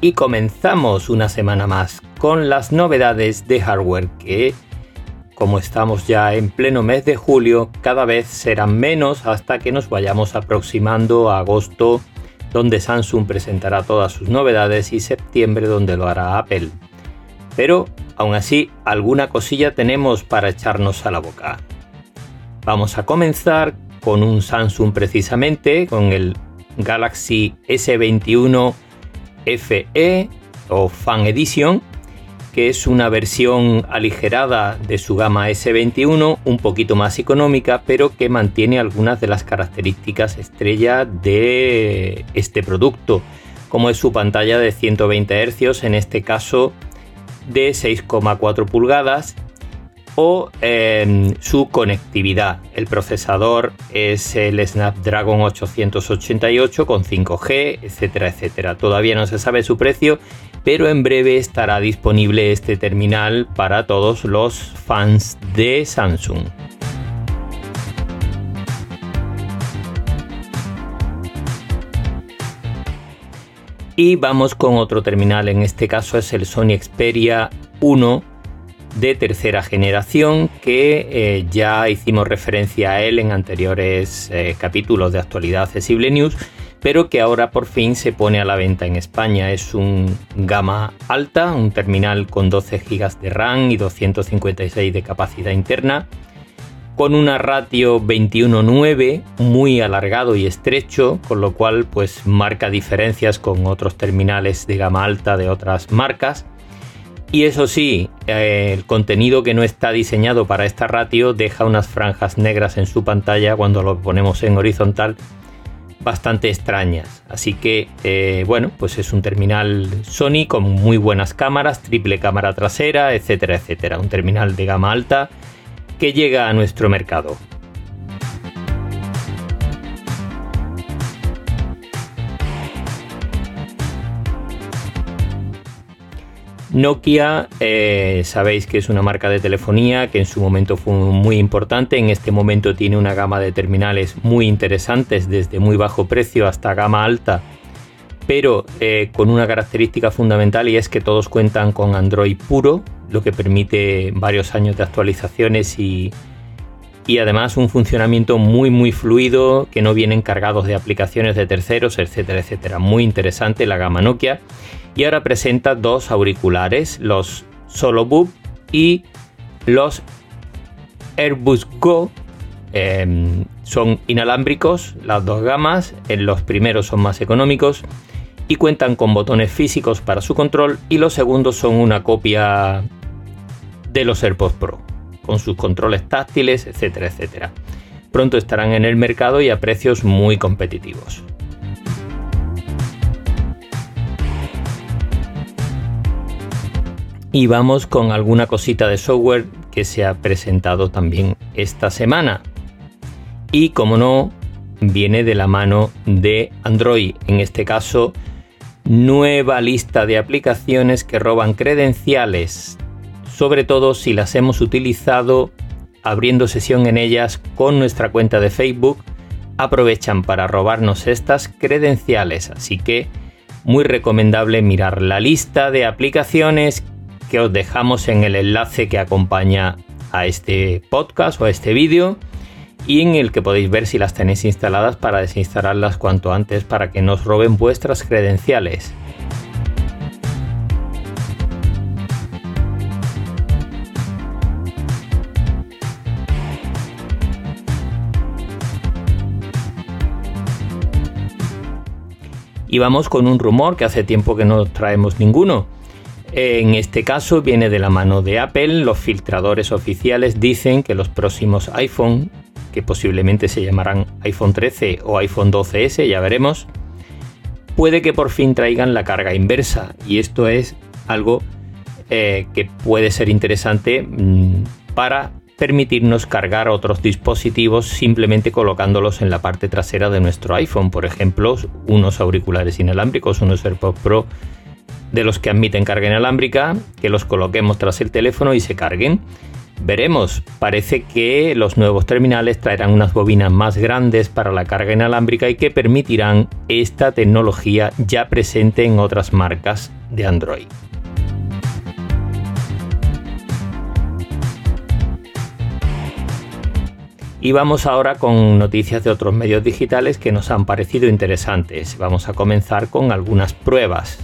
y comenzamos una semana más con las novedades de hardware que, como estamos ya en pleno mes de julio, cada vez serán menos hasta que nos vayamos aproximando a agosto, donde Samsung presentará todas sus novedades, y septiembre, donde lo hará Apple. Pero, aún así, alguna cosilla tenemos para echarnos a la boca. Vamos a comenzar con un Samsung precisamente, con el Galaxy S21 FE o Fan Edition, que es una versión aligerada de su gama S21, un poquito más económica, pero que mantiene algunas de las características estrella de este producto, como es su pantalla de 120 Hz, en este caso de 6,4 pulgadas, o su conectividad. El procesador es el Snapdragon 888 con 5G, etcétera, etcétera. Todavía no se sabe su precio, pero en breve estará disponible este terminal para todos los fans de Samsung. Y vamos con otro terminal, en este caso es el Sony Xperia 1 de tercera generación que eh, ya hicimos referencia a él en anteriores eh, capítulos de actualidad accesible news pero que ahora por fin se pone a la venta en España. Es un gama alta, un terminal con 12 GB de RAM y 256 de capacidad interna, con una ratio 21.9 muy alargado y estrecho, con lo cual pues marca diferencias con otros terminales de gama alta de otras marcas y eso sí, eh, el contenido que no está diseñado para esta ratio deja unas franjas negras en su pantalla cuando lo ponemos en horizontal bastante extrañas. Así que, eh, bueno, pues es un terminal Sony con muy buenas cámaras, triple cámara trasera, etcétera, etcétera. Un terminal de gama alta que llega a nuestro mercado. Nokia, eh, sabéis que es una marca de telefonía que en su momento fue muy importante, en este momento tiene una gama de terminales muy interesantes, desde muy bajo precio hasta gama alta, pero eh, con una característica fundamental y es que todos cuentan con Android puro, lo que permite varios años de actualizaciones y, y además un funcionamiento muy muy fluido, que no vienen cargados de aplicaciones de terceros, etcétera, etcétera. Muy interesante la gama Nokia y ahora presenta dos auriculares, los Solo y los Airbus Go. Em, son inalámbricos las dos gamas, en los primeros son más económicos y cuentan con botones físicos para su control y los segundos son una copia de los AirPods Pro, con sus controles táctiles, etcétera, etcétera. Pronto estarán en el mercado y a precios muy competitivos. Y vamos con alguna cosita de software que se ha presentado también esta semana. Y como no, viene de la mano de Android. En este caso, nueva lista de aplicaciones que roban credenciales. Sobre todo si las hemos utilizado abriendo sesión en ellas con nuestra cuenta de Facebook. Aprovechan para robarnos estas credenciales. Así que muy recomendable mirar la lista de aplicaciones que os dejamos en el enlace que acompaña a este podcast o a este vídeo y en el que podéis ver si las tenéis instaladas para desinstalarlas cuanto antes para que no os roben vuestras credenciales. Y vamos con un rumor que hace tiempo que no traemos ninguno en este caso viene de la mano de Apple. Los filtradores oficiales dicen que los próximos iPhone, que posiblemente se llamarán iPhone 13 o iPhone 12S, ya veremos, puede que por fin traigan la carga inversa. Y esto es algo eh, que puede ser interesante mm, para permitirnos cargar otros dispositivos simplemente colocándolos en la parte trasera de nuestro iPhone, por ejemplo, unos auriculares inalámbricos, unos AirPods Pro de los que admiten carga inalámbrica, que los coloquemos tras el teléfono y se carguen. Veremos, parece que los nuevos terminales traerán unas bobinas más grandes para la carga inalámbrica y que permitirán esta tecnología ya presente en otras marcas de Android. Y vamos ahora con noticias de otros medios digitales que nos han parecido interesantes. Vamos a comenzar con algunas pruebas.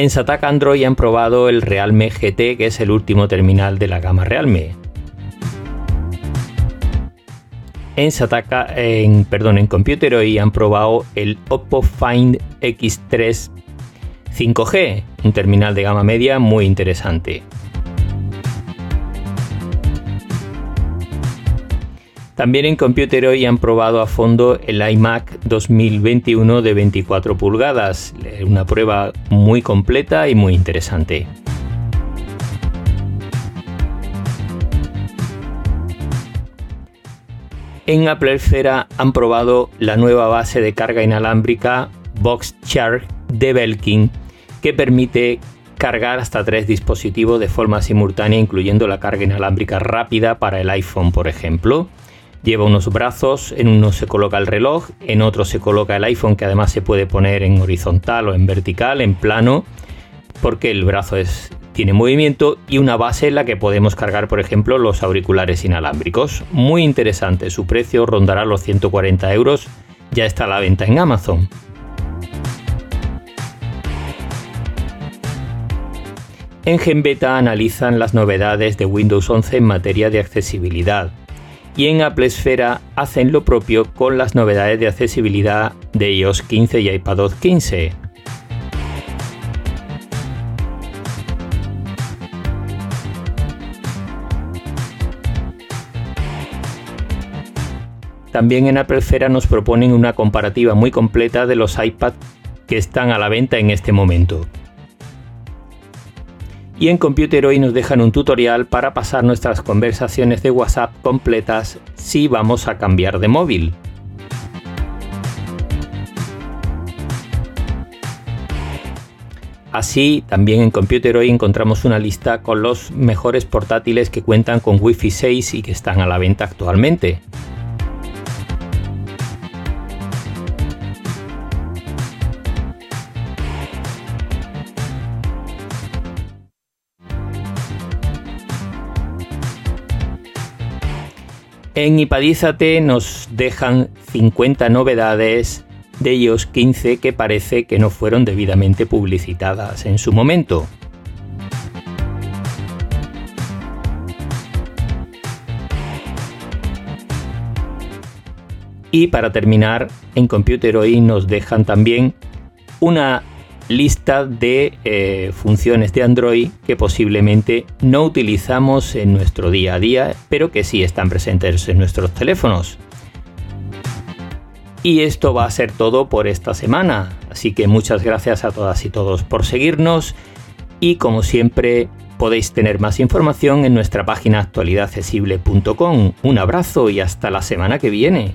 En Sataka Android han probado el Realme GT, que es el último terminal de la gama Realme. En Sataka, perdón, en Computer hoy han probado el Oppo Find X3 5G, un terminal de gama media muy interesante. También en Computer hoy han probado a fondo el iMac 2021 de 24 pulgadas, una prueba muy completa y muy interesante. En Apple Esfera han probado la nueva base de carga inalámbrica VoxCharge de Belkin que permite cargar hasta tres dispositivos de forma simultánea, incluyendo la carga inalámbrica rápida para el iPhone, por ejemplo. Lleva unos brazos, en uno se coloca el reloj, en otro se coloca el iPhone que además se puede poner en horizontal o en vertical, en plano, porque el brazo es, tiene movimiento y una base en la que podemos cargar, por ejemplo, los auriculares inalámbricos. Muy interesante, su precio rondará los 140 euros, ya está a la venta en Amazon. En GenBeta analizan las novedades de Windows 11 en materia de accesibilidad y en Apple Esfera hacen lo propio con las novedades de accesibilidad de iOS 15 y iPadOS 15. También en Apple Esfera nos proponen una comparativa muy completa de los iPad que están a la venta en este momento y en Computer hoy nos dejan un tutorial para pasar nuestras conversaciones de WhatsApp completas si vamos a cambiar de móvil. Así, también en Computer hoy encontramos una lista con los mejores portátiles que cuentan con Wi-Fi 6 y que están a la venta actualmente. En Ipadízate nos dejan 50 novedades de iOS 15 que parece que no fueron debidamente publicitadas en su momento. Y para terminar, en Computer hoy nos dejan también una lista de eh, funciones de Android que posiblemente no utilizamos en nuestro día a día, pero que sí están presentes en nuestros teléfonos. Y esto va a ser todo por esta semana, así que muchas gracias a todas y todos por seguirnos y como siempre podéis tener más información en nuestra página actualidadaccesible.com. Un abrazo y hasta la semana que viene.